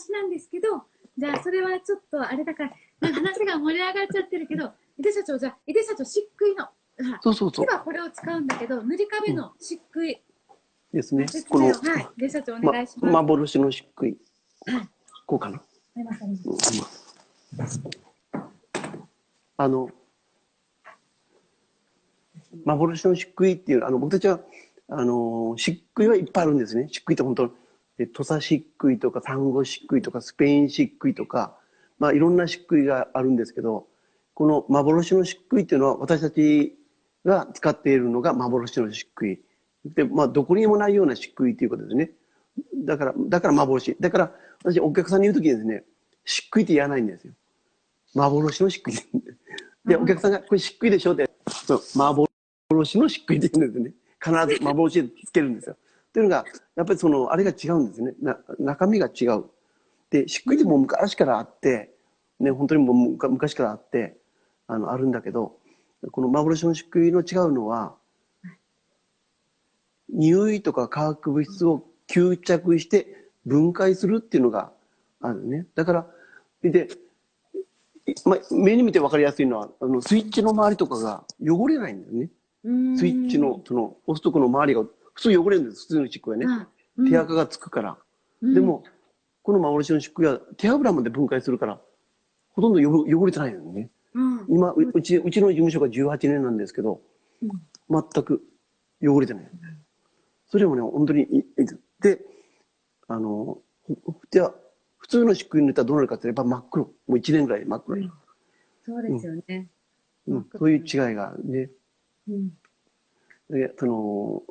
話なんですけど、じゃあそれはちょっとあれだから、なんか話が盛り上がっちゃってるけど、井出社長、じゃあ井出社長、漆喰の、そうそうそう。今これを使うんだけど、塗り壁の漆喰、ですね。説この、はい、井出社長おま願いします。幻の漆喰はい。こうかな。あの幻の漆喰っていうあの僕たちはあの漆喰はいっぱいあるんですね。漆喰って本当え土佐漆喰とかサンゴ漆喰とかスペイン漆喰とかまあいろんな漆喰があるんですけどこの幻の漆喰っていうのは私たちが使っているのが幻の漆喰。でまあどこにもないような漆喰っていうことですね。だからだから幻。だから私お客さんに言う時にですね漆喰って言わないんですよ。幻の漆喰。で、お客さんが、これ漆喰でしょって、そう、幻の漆喰って言うんですね。必ず幻でつけるんですよ。というのが、やっぱりその、あれが違うんですね。な中身が違う。で、漆喰ってもう昔からあって、ね、本当にもう昔からあって、あの、あるんだけど、この幻の漆喰の違うのは、匂いとか化学物質を吸着して分解するっていうのがあるね。だから、で、いまあ、目に見て分かりやすいのは、あの、スイッチの周りとかが汚れないんだよね。スイッチの、その、押すとこの周りが、普通汚れるんです、普通の漆喰はね。手垢がつくから。で、も、この幻の漆喰は手油まで分解するから、ほとんど汚汚れてないのよね。うんうん今、ううち、うちの事務所が18年なんですけど、うん全く汚れてない。それもね、本当にいいいで、あの、普通の漆喰塗ったらどうなるかってやっぱ真っ黒。もう1年ぐらい真っ黒に。そうですよね。うん、そういう違いがあるね。うんで、その、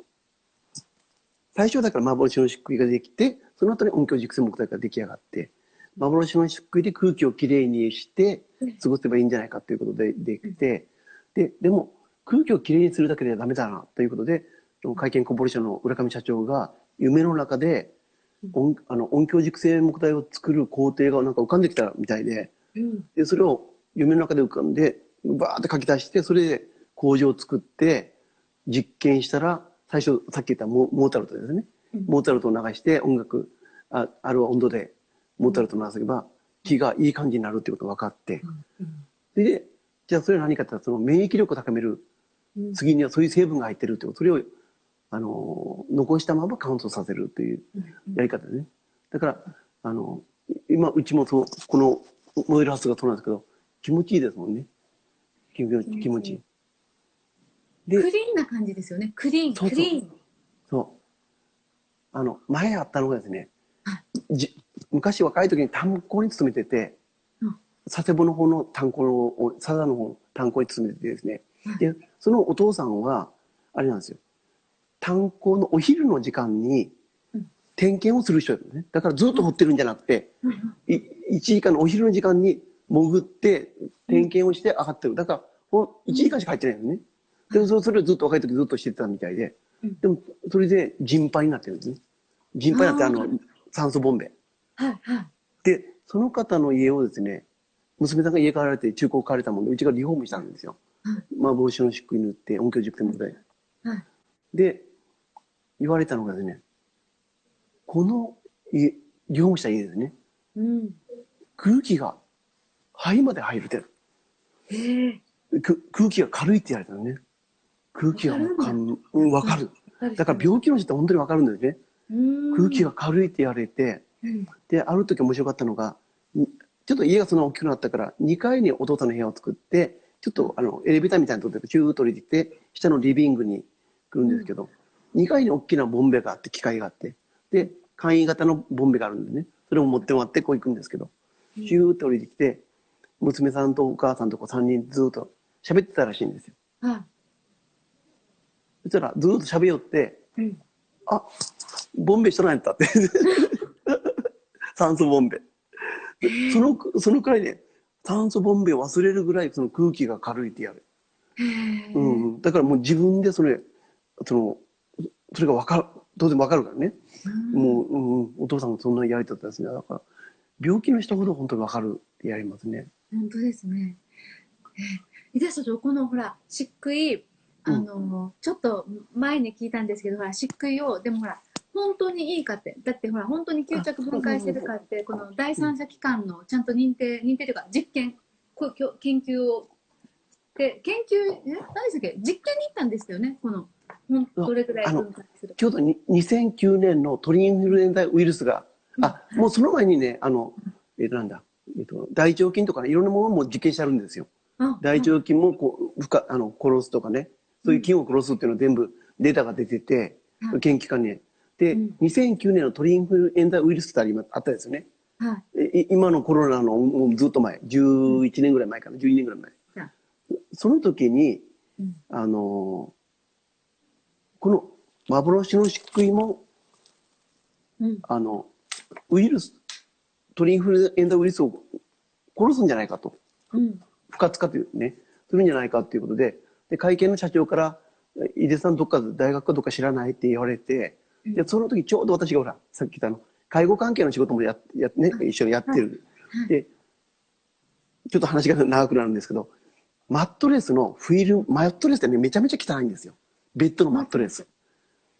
最初だから幻の漆喰ができて、その後に音響熟成木材が出来上がって、幻の漆喰で空気をきれいにして過ごせばいいんじゃないかということでできて、で、でも空気をきれいにするだけではダメだなということで、会見コーポレーションの浦上社長が夢の中で音あの音響熟成木材を作る工程がなんか浮かんできたみたいで、うん。で、それを夢の中で浮かんで、バーって書き出して、それで工場を作って、実験したら、最初、さっき言ったモモーツァルトですね。うんモーツァルトを流して、音楽、あある温度で、モーツァルトを流せば、気がいい感じになるってことが分かって、で、じゃあそれは何かってその免疫力を高める、うん次にはそういう成分が入ってるってこと、それを、あの、残したまま乾燥させるというやり方でね。だから、あの、今、うちもそう、このモデルハウスがそうなんですけど、気持ちいいですもんね。気持ちいい。で、クリーンな感じですよね。クリーン、そうそうクリーン。そう。あの、前あったのがですねは、じ昔若い時に炭鉱に勤めててうん、佐世保の方の炭鉱の、佐賀の方の炭鉱に勤めててですねはい、で、そのお父さんは、あれなんですよ。炭鉱のお昼の時間にうん、点検をする人だよね。だからずっと掘ってるんじゃなくて、うんい1時間のお昼の時間に潜って点検をして上がってる。だから、ほん1時間しか入ってないのね。で、そそれをずっと若い時ずっとしてたみたいでうん。でも、それで人肺になってるんですね。人肺になって、あーあの、酸素ボンベ。はいはい。で、その方の家をですね、娘さんが家買われて中古を買われたもんで、うちがリフォームしたんですよ。はい幻の漆喰塗って、音響塾でで。はいで、言われたのがですね、この家、リフォームした家ですね、うん。空気が肺まで入るって。へえ。く空気が軽いって言われたのね。空気がもうかん、うん、わかる。だから病気の人って本当にわかるんですね。空気が軽いって言われて、うん。で、ある時面白かったのが、んちょっと家がそんな大きくなったから、2階にお父さんの部屋を作って、ちょっとあの、エレベーターみたいなところでチューッと降りてきて、下のリビングに来るんですけど、2階に大きなボンベがあって、機械があって、で、簡易型のボンベがあるんでね、それを持ってもらってこう行くんですけど、チューッと降りてきて、娘さんとお母さんとこ3人ずっと喋ってたらしいんですよ。はそしたらずっと喋りよって、い。うん。あ、ボンベしとらんやったって。酸素ボンベ。でその、そのくらいね、酸素ボンベを忘れるぐらいその空気が軽いってやる。うんうん。だからもう自分でそれ、その、それがわかる、当然わかるからね。もう、うんうん、お父さんもそんなやりとったですね。だから、病気の人ほど本当にわかるってやりますね。本当ですね。えー、井田社長、このほら、漆喰、あの、ちょっと前に聞いたんですけど、ほら、漆喰を、でもほら、本当にいいかってだってほら本当に吸着分解してるかってこの第三者機関のちゃんと認定認定というか実験こきょ研究をで研究え何でしたっけ実験に行ったんですよねこのどれぐらい分解するか。ちょうどに2009年の鳥インフルエンザウイルスが、あ、もうその前にね、あの、えっ、と、なんだ、えっ、と、大腸菌とかね、いろんなものも実験してあるんですよ。あ大腸菌もこう、ふか、あの、殺すとかね、そういう菌を殺すっていうのは全部データが出てて、はい研究家に。で、うん2009年の鳥インフルエンザウイルスってありまあったですよね。はいい今のコロナのもうずっと前、11年ぐらい前かな、12年ぐらい前はい。その時に、うんあのーこの幻の漆喰も、うんあの、ウイルス、鳥インフルエンザウイルスを殺すんじゃないかと。うん不活化というね、するんじゃないかということで、で、会見の社長から、井出さんどっか大学かどっか知らないって言われて、うんで、その時ちょうど私がほら、さっき言ったあの、介護関係の仕事もややね、一緒にやってる。はいで、ちょっと話が長くなるんですけど、マットレスのフィルム、マットレスってね、めちゃめちゃ汚いんですよ。ベッドのマットレス。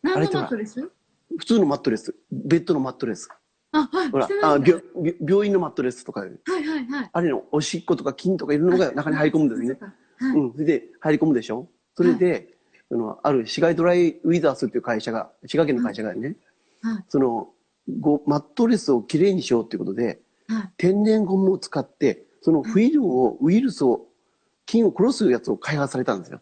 何のマットレス？普通のマットレス。ベッドのマットレス。あはいほらあ病病院のマットレスとか、はいはいはいあれのおしっことか菌とかいろんなのが中に入り込むんですね。はい、うん、それで入り込むでしょ？それで、あのある市街ドライウィザースっていう会社が、滋賀県の会社がね、はい。その、ごマットレスをきれいにしようっていうことで、はい。天然ゴムを使って、そのフィルムを、ウイルスを、菌を殺すやつを開発されたんですよ。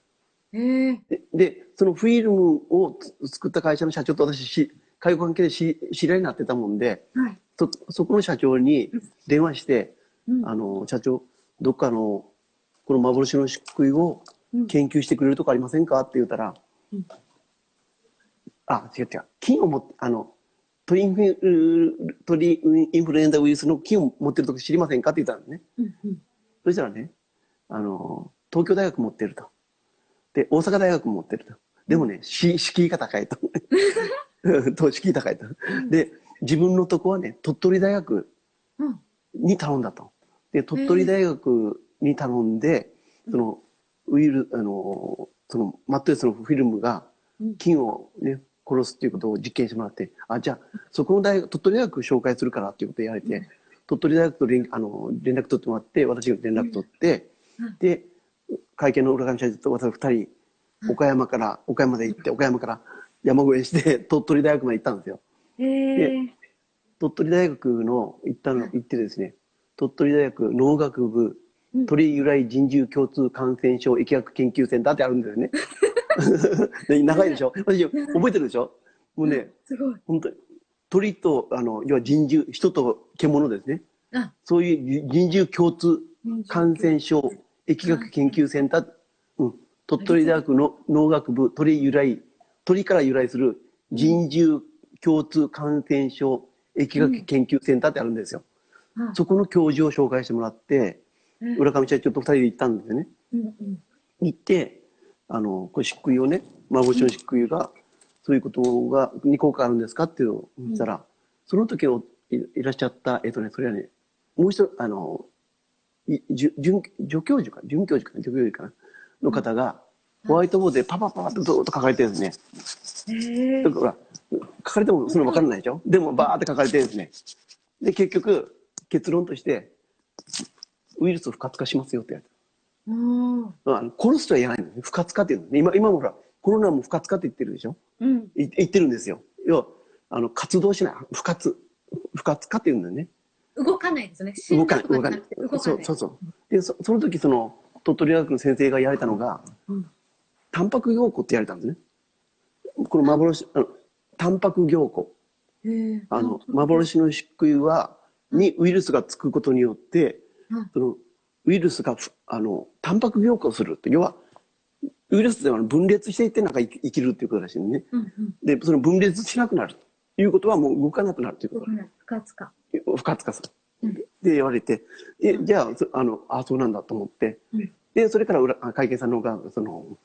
え。ー、で、でそのフィルムをつ作った会社の社長と私し、介護関係でし知り合いになってたもんで、はい。そ、そこの社長に電話して、うん。あの、社長、どっかの、この幻の漆喰をうん研究してくれるとこありませんか？って言ったら、うんあ、違う違う。菌を持って、あの、鳥インフインフルエンザウイルスの菌を持ってるとこ知りませんか？って言ったんね。うんうんそしたらね、あの、東京大学持ってると。で、大阪大学も持ってると。でもね、し敷居が高いと。と敷居高いと。で、自分のとこはね、鳥取大学うんに頼んだと。で、鳥取大学に頼んで、その、ウイル、あの、その、マットレスのフィルムがうん。菌をね、殺すっていうことを実験してもらって、あ、じゃあ、そこの大学、鳥取大学紹介するからっていうことを言われて、鳥取大学と連あの連絡取ってもらって、私が連絡取って、うん。で、会見の裏上社長と私二人、岡山から、岡山で行って、岡山から山越えして、鳥取大学まで行ったんですよ。えー、鳥取大学の行ったの、行ってですね、鳥取大学農学部うん鳥由来人獣共通感染症疫学研究センターってあるんだよね。で長いでしょ？私覚えてるでしょ？もうね、すごい。本当に鳥と、あの、要は人獣、人と獣ですね。あ。そういう人獣共通感染症疫学研究センター、うん、鳥取大学の農学部鳥由来、鳥から由来する人獣共通感染症疫学研究センターってあるんですよ。あ。そこの教授を紹介してもらって、うん浦上社長と二人で行ったんですよね。うんうん。行って、あの、これ漆喰をね、幻の漆喰が、そういうことが、に効果あるんですかっていうのを言ったら、その時のいいらっしゃった、えっとね、それはね、もう一人、あの、いじゅ准助教授か、准教授かな、助教授かな、の方が、ホワイトボードでパパパパッとずっと書かれてるんですね。えー、だから、書かれてもその分からないでしょ？でもバーって書かれてるんですね。で、結局、結論として、ウイルスを不活化しますよってやつ。おーあの殺すとは言わないのね。不活化っていうのね。今、今もほら、コロナも不活化って言ってるでしょ？うんい言ってるんですよ。要は、あの、活動しない。不活。不活化っていうんだよね。動かないですよね動かない、動かないそ、うそうそう。で、そその時、その、鳥取大学の先生がやられたのが、うんタンパク凝固ってやられたんですね。この幻、あの、タンパク凝固。えーあの、幻の漆喰は、にウイルスがつくことによって、うんその、ウイルスがふ、あの、タンパク凝固をするって、要は、ウイルスでは分裂していってなんか生きるっていうことらしいね。うんうん。で、その分裂しなくなるということはもう動かなくなるということ。動かない。不活化。不活化する。うん。で言われて、え、じゃあ、そあの、あ、そうなんだと思って、うん。で、それから裏あ会計さんの方が、その、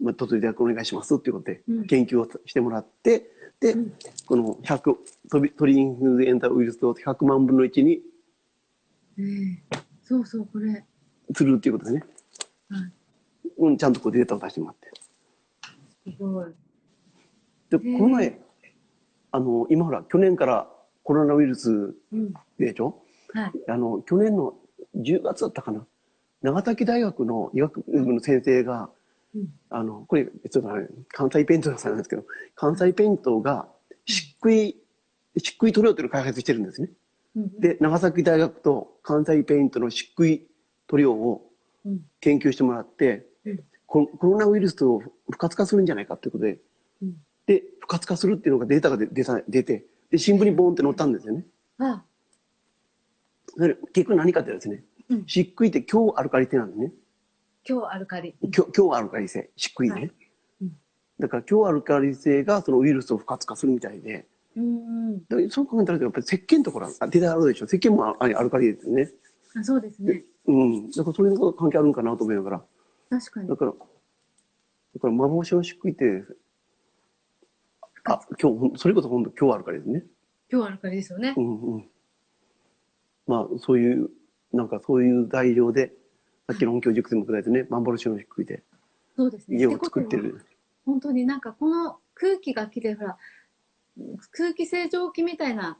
まあ、鳥取大学お願いしますっていうことでうん、研究をしてもらって、で、うん。この100、鳥鳥インフルエンザウイルスを100万分の1にえー、そうそうこれするっていうことですね。はいうん、ちゃんとこうデータを出してもらって。すごいで、この前、あの、今ほら、去年からコロナウイルスうん。でしょ？はい。あの、去年の10月だったかな。長崎大学の医学部の先生が、うんあの、これ、ちょっとね、関西ペイントさんなんですけど、関西ペイントが、漆喰、漆喰塗料っていうのを開発してるんですね。うん、で、長崎大学と関西ペイントの漆喰塗料をうん。研究してもらって、うんココロナウイルスを不活化するんじゃないかということで、うんで、不活化するっていうのがデータが出出て、で、新聞にボーンって載ったんですよね。あ、それ結局何かってですね、うん漆喰って強アルカリ性なんですね。今日アルカリ。強強アルカリ性、漆喰ね。はいうんだから強アルカリ性がそのウイルスを不活化するみたいで、うん。だそう考えたらやっぱり石鹸とかあデータあるでしょ。石鹸もあアルカリですよね。あそうですね。うん。だからそういうのが関係あるんかなと思いながら。確かにだ。から、だから幻の漆喰って、あ、今日それこそ本当今日あるからですね。今日アルカリですよねう。んうん。まあ、そういう、なんかそういう材料で、さっきの音響熟成もくらいでね、幻の漆喰でそうですね。家を作ってってことはる。本当になんかこの空気がきれい、ほら、空気清浄機みたいな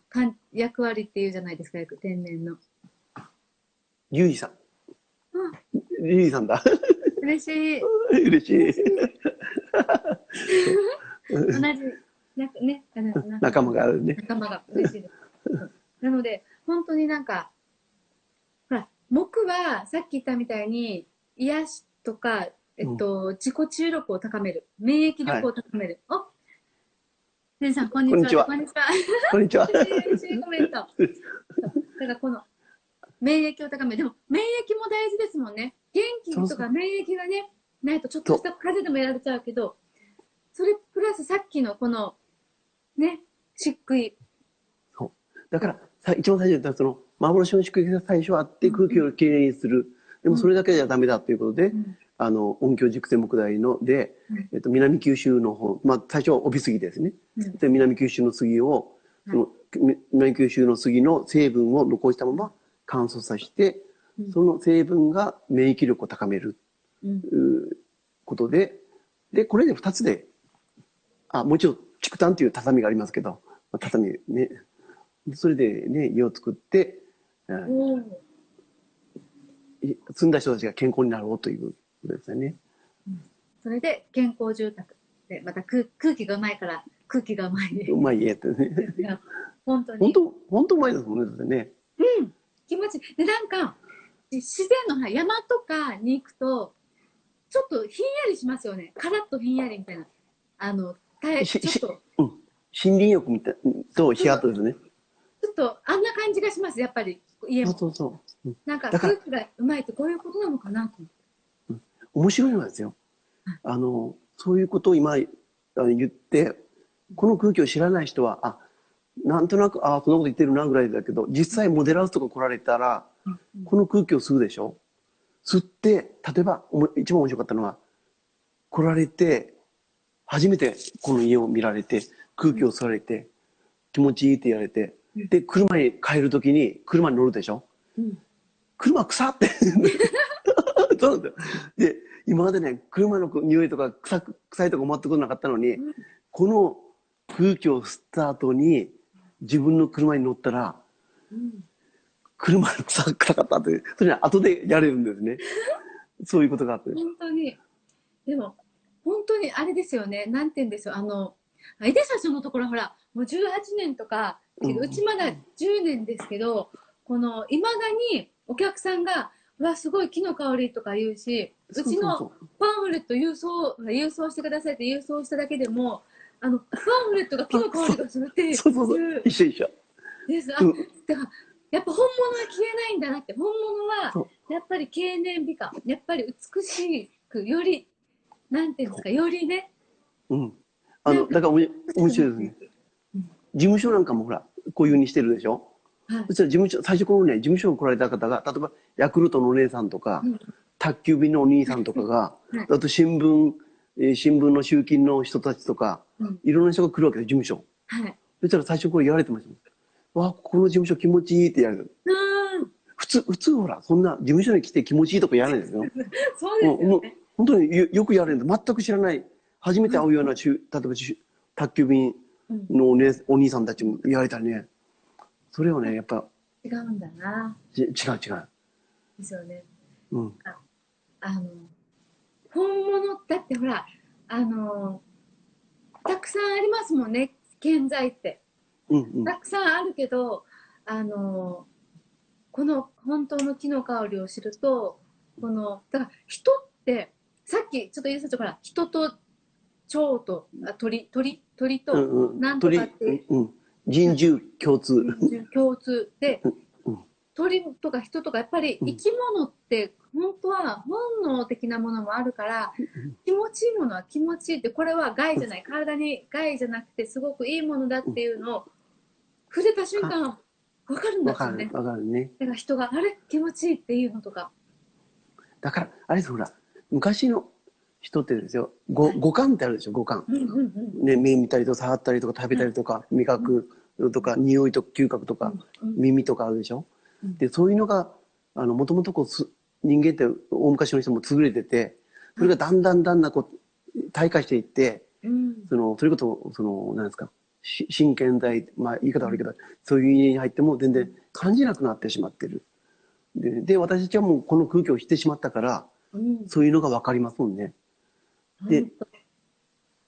役割っていうじゃないですか、よく天然の。リュウジさん。リュウジさんだ。嬉しい。嬉しい。同じ、なんかね、仲間があるね。仲間が嬉しいです。うんなので、本当になんか、ほら、木はさっき言ったみたいに、癒しとか、えっと、自己注力を高める。免疫力を高める。おねさん、こんにちは。こんにちは。こんにちは。コメント。そうだからこの、免疫を高める。でも、免疫も大事ですもんね。元気とそうそうか免疫がね、ないとちょっとした風邪でもやられちゃうけど、それプラスさっきのこの、ね、漆喰。だから、さ一番最初に言ったその、幻の宿敵が最初あって空気をきれいにする。でもそれだけじゃダメだということで、あの、音響熟成木材ので、うんえっと、南九州の方、まあ、最初は帯杉ですね。うん。で、南九州の杉を、その、み南九州の杉の成分を残したまま乾燥させて、うん。その成分が免疫力を高めることで、で、これで二つで、あ、もちろん、竹炭っていう畳がありますけど、まあ畳ね、それでね、家を作って、うん住んだ人たちが健康になろうということですよね。それで健康住宅でまた空空気がうまいから空気がうまいうまい家ってね。本当に本当、本当うまいですもんね、だってね。気持ちいいでなんか自然の山とかに行くとちょっとひんやりしますよねカラッとひんやりみたいなあのたえしちょっとうん。森林浴みたいとヒヤッとですね。ちょっとあんな感じがしますやっぱり家もそうそうそう。うんなんか空気がうまいってこういうことなのかなと思って面白いのはですよ。あの、そういうことを今言って、この空気を知らない人は、あ、なんとなく、あそんなこと言ってるなぐらいだけど、実際モデラーズとか来られたら、この空気を吸うでしょ？吸って、例えば、おも一番面白かったのは、来られて、初めてこの家を見られて、空気を吸われて、気持ちいいって言われて、で、車に帰るときに、車に乗るでしょ？うん車臭って。そうなんだよ。で、今までね、車の匂いとか臭く臭いとか全くなかったのに、うん。この空気を吸った後に、自分の車に乗ったら、うん。車の臭臭かったって、それは後でやれるんですね。そういうことがあって。本当に。でも本当にあれですよね。なんて言うんですよあの井出社長のところほらもう18年とかうん。うちまだ10年ですけどこのいまだにお客さんが「うわすごい木の香り」とか言うしうちのパンフレット郵送郵送してくださいって郵送しただけでもあのパンフレットが木の香りがするっていう。そうそうそう。一緒一緒。です。あうんだからやっぱ本物は消えないんだなって。本物はそやっぱり経年美化。やっぱり美しくよりなんていうんですかよりね。うん。あの、だから面白いですね。事務所なんかもほら、こういうふうにしてるでしょ？はいそしたら事務所、最初このね、事務所に来られた方が、例えば、ヤクルトのお姉さんとか、うん宅急便のお兄さんとかが、はいあと新聞、えー新聞の集金の人たちとか、うんいろんな人が来るわけです、事務所。はいそしたら最初これ言われてました。わ、この事務所気持ちいいって言われる。うーん普通、普通ほら、そんな事務所に来て気持ちいいとか言わないですよ。そうですよね本当によよくやれるんで、全く知らない、初めて会うようなしゅ、例えば宅急便うんのお,、ね、お兄さんたちも言われたりね。それをね、やっぱ、違うんだな。ち違う違う。ですよね。うん。あの、本物だってほら、あの、たくさんありますもんね、建材って。うんうん。たくさんあるけど、あの、この本当の木の香りを知ると、この、だから人って、さっきちょっと言いさちゃから、人と蝶と、あ鳥、鳥、鳥と。なんとかってうんうん。人獣共通。共通でうん、鳥とか人とかやっぱりうん生き物って本当は本能的なものもあるから気持ちいいものは気持ちいいってこれは害じゃない体に害じゃなくてすごくいいものだっていうのを触れた瞬間分かるんですよね。わかるね。だから人があれ？気持ちいいっていうのとか。だから、あれほら、昔の人ってですよ、五五感ってあるでしょ、五感。ね、目見たりとか触ったりとか食べたりとか、味覚とか匂いとか嗅覚とか、うん耳とかあるでしょ？うん。で、そういうのが、あの、もともとこうす、人間って大昔の人も優れてて、それがだんだんだんだんこう、退化していって、うんその、それこそ、その、なんですか、し真剣剤、まあ言い方悪いけど、そういう家に入っても全然感じなくなってしまってる。で、で私たちはもうこの空気をしてしまったから、うんそういうのがわかりますもんね。で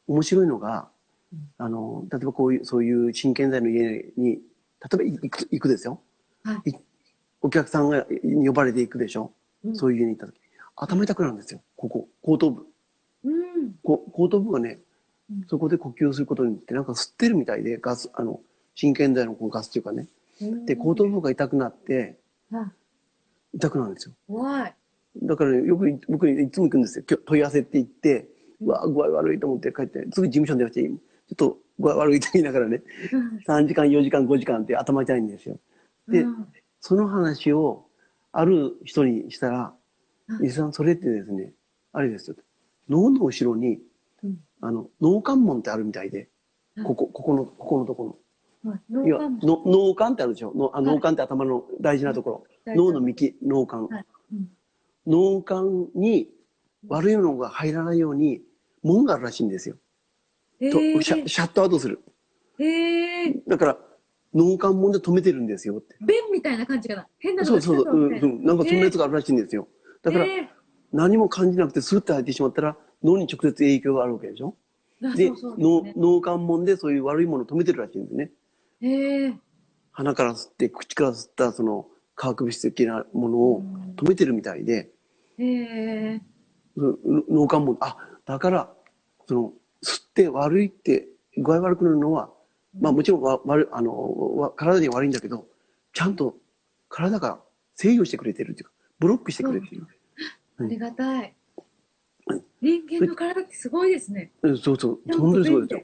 面白いのがうん、あの、例えばこういう、そういう真剣剤の家に、例えば行く行くですよ。はいお客さんが呼ばれていくでしょ。うんそういう家に行った時。頭痛くなるんですよ。ここ、後頭部。うんこ後頭部がねうん、そこで呼吸することによって、なんか吸ってるみたいで、ガス、あの、真剣剤のこうガスっていうかね。うんで、後頭部が痛くなって、あ痛くなるんですよ。怖い。だからね、よくい僕いつも行くんですよ。問い合わせって言って、うわ、具合悪いと思って帰って、すぐ事務所に電話して、ちょっと具合悪いって言いながらね、うん。3時間、4時間、5時間って頭痛いんですよ。でうん。その話をある人にしたら、うん伊勢さん、それってですね、あれですよ。脳の後ろに、うん。あの、脳関門ってあるみたいで、うん。ここ、ここの、ここのとこはい。ろ。いや、脳幹ってあるでしょ。脳幹って頭の大事なところ。脳の幹、脳幹。脳幹に悪いのが入らないように門があるらしいんですよ。とえーシャシャットアウトする。えー、だから、脳幹門で止めてるんですよって。弁みたいな感じかな。変なそうそうそう、うんうん。なんかそんなやつがあるらしいんですよ。だから、え何も感じなくてスーッと入ってしまったら脳に直接影響があるわけでしょで脳ね脳幹門でそういう悪いものを止めてるらしいんですねえー鼻から吸って口から吸ったその化学物質的なものを止めてるみたいで、脳幹門あだからその吸って悪いって具合悪くなるのはまあもちろんわ悪いあのわ体には悪いんだけどちゃんと体が制御してくれてるっていうかブロックしてくれてる、ありがたい。うん。人間の体ってすごいですね。うん、そうそう。本当にそうですよ。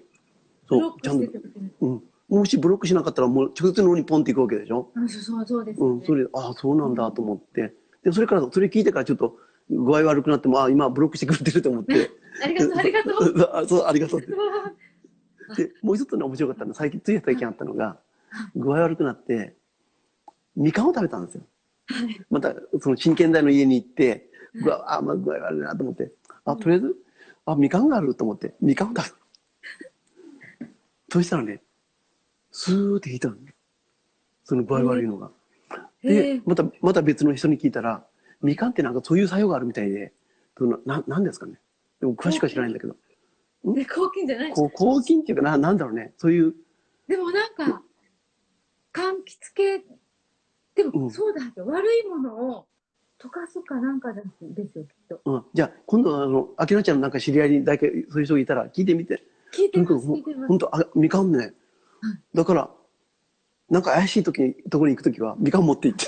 そうちゃんと。うん、もしブロックしなかったらもう直接脳にポンっていくわけでしょ、うそうそうですうん。それああそうなんだと思って。でそれからそれ聞いてからちょっと具合悪くなってもあ今ブロックしてくれてると思ってありがとうありがとう。あ そうありがとう。でもう一つの面白かったのは最近つい最近あったのが具合悪くなってみかんを食べたんですよ。はい。またその真剣台の家に行ってうわあ、まあ、具合悪いなと思って。あとりあえずあみかんがあると思って。みかんを食べたそしたらねスーって引いたのね。その具合悪いのが。でまた、また別の人に聞いたら、みかんってなんかそういう作用があるみたいで、そのななんですかね。でも詳しくは知らないんだけど、で抗菌じゃないこう抗菌っていうかな、なんだろうね。そういう、でもなんか柑橘系でうん。もそうだけど、悪いものを溶かすかなんかですよきっと。うん、じゃあ今度あの、あきなちゃんのなんか知り合いに誰かそういう人がいたら聞いてみて。聞いてまとにかくほん。す聞いてほんと、あ、みかんね。だから、なんか怪しい時に、ところに行く時は、みかん持って行っ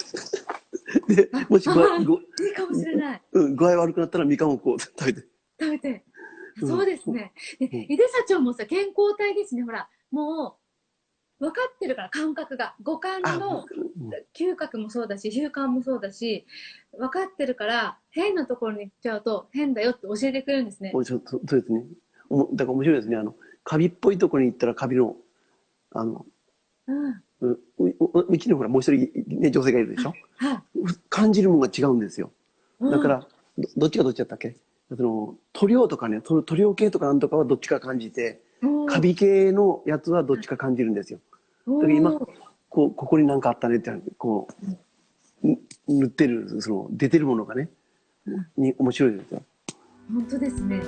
て。で、もし具合、ごいいかもしれない。うん、具合悪くなったらみかんをこう食べて。食べて。うん。そうですね。でうん。井出社長もさ健康体ですね。ほらもう分かってるから感覚が。五感あ、のうん。嗅覚もそうだし習慣もそうだし分かってるから変なところに行っちゃうと変だよって教えてくれるんですね。おそうそうそうですね。だから面白いですね。あの、カビっぽいところに行ったらカビの、あの、うん。うちにほらもう一人、ね、女性がいるでしょ？はい。感じるものが違うんですよ。うん。だから、どどっちがどっちだったっけ？その塗料とかね塗塗料系とかなんとかはどっちか感じてカビ系のやつはどっちか感じるんですよ。だから今こう、ここになんかあったねって、こう、ん塗ってる、その、出てるものがね、に面白いですよ。本当ですね。